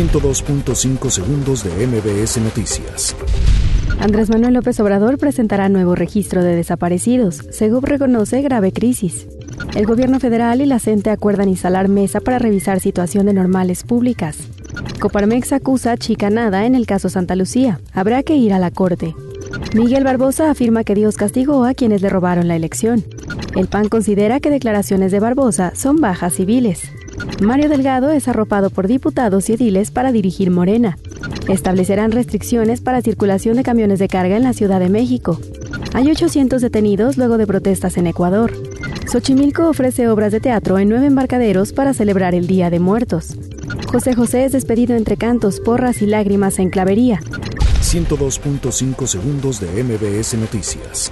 102.5 segundos de MBS Noticias. Andrés Manuel López Obrador presentará nuevo registro de desaparecidos. Segub reconoce grave crisis. El gobierno federal y la CENTE acuerdan instalar mesa para revisar situación de normales públicas. Coparmex acusa chicanada en el caso Santa Lucía. Habrá que ir a la corte. Miguel Barbosa afirma que Dios castigó a quienes le robaron la elección. El PAN considera que declaraciones de Barbosa son bajas civiles. Mario Delgado es arropado por diputados y ediles para dirigir Morena. Establecerán restricciones para circulación de camiones de carga en la Ciudad de México. Hay 800 detenidos luego de protestas en Ecuador. Xochimilco ofrece obras de teatro en nueve embarcaderos para celebrar el Día de Muertos. José José es despedido entre cantos, porras y lágrimas en clavería. 102.5 segundos de MBS Noticias.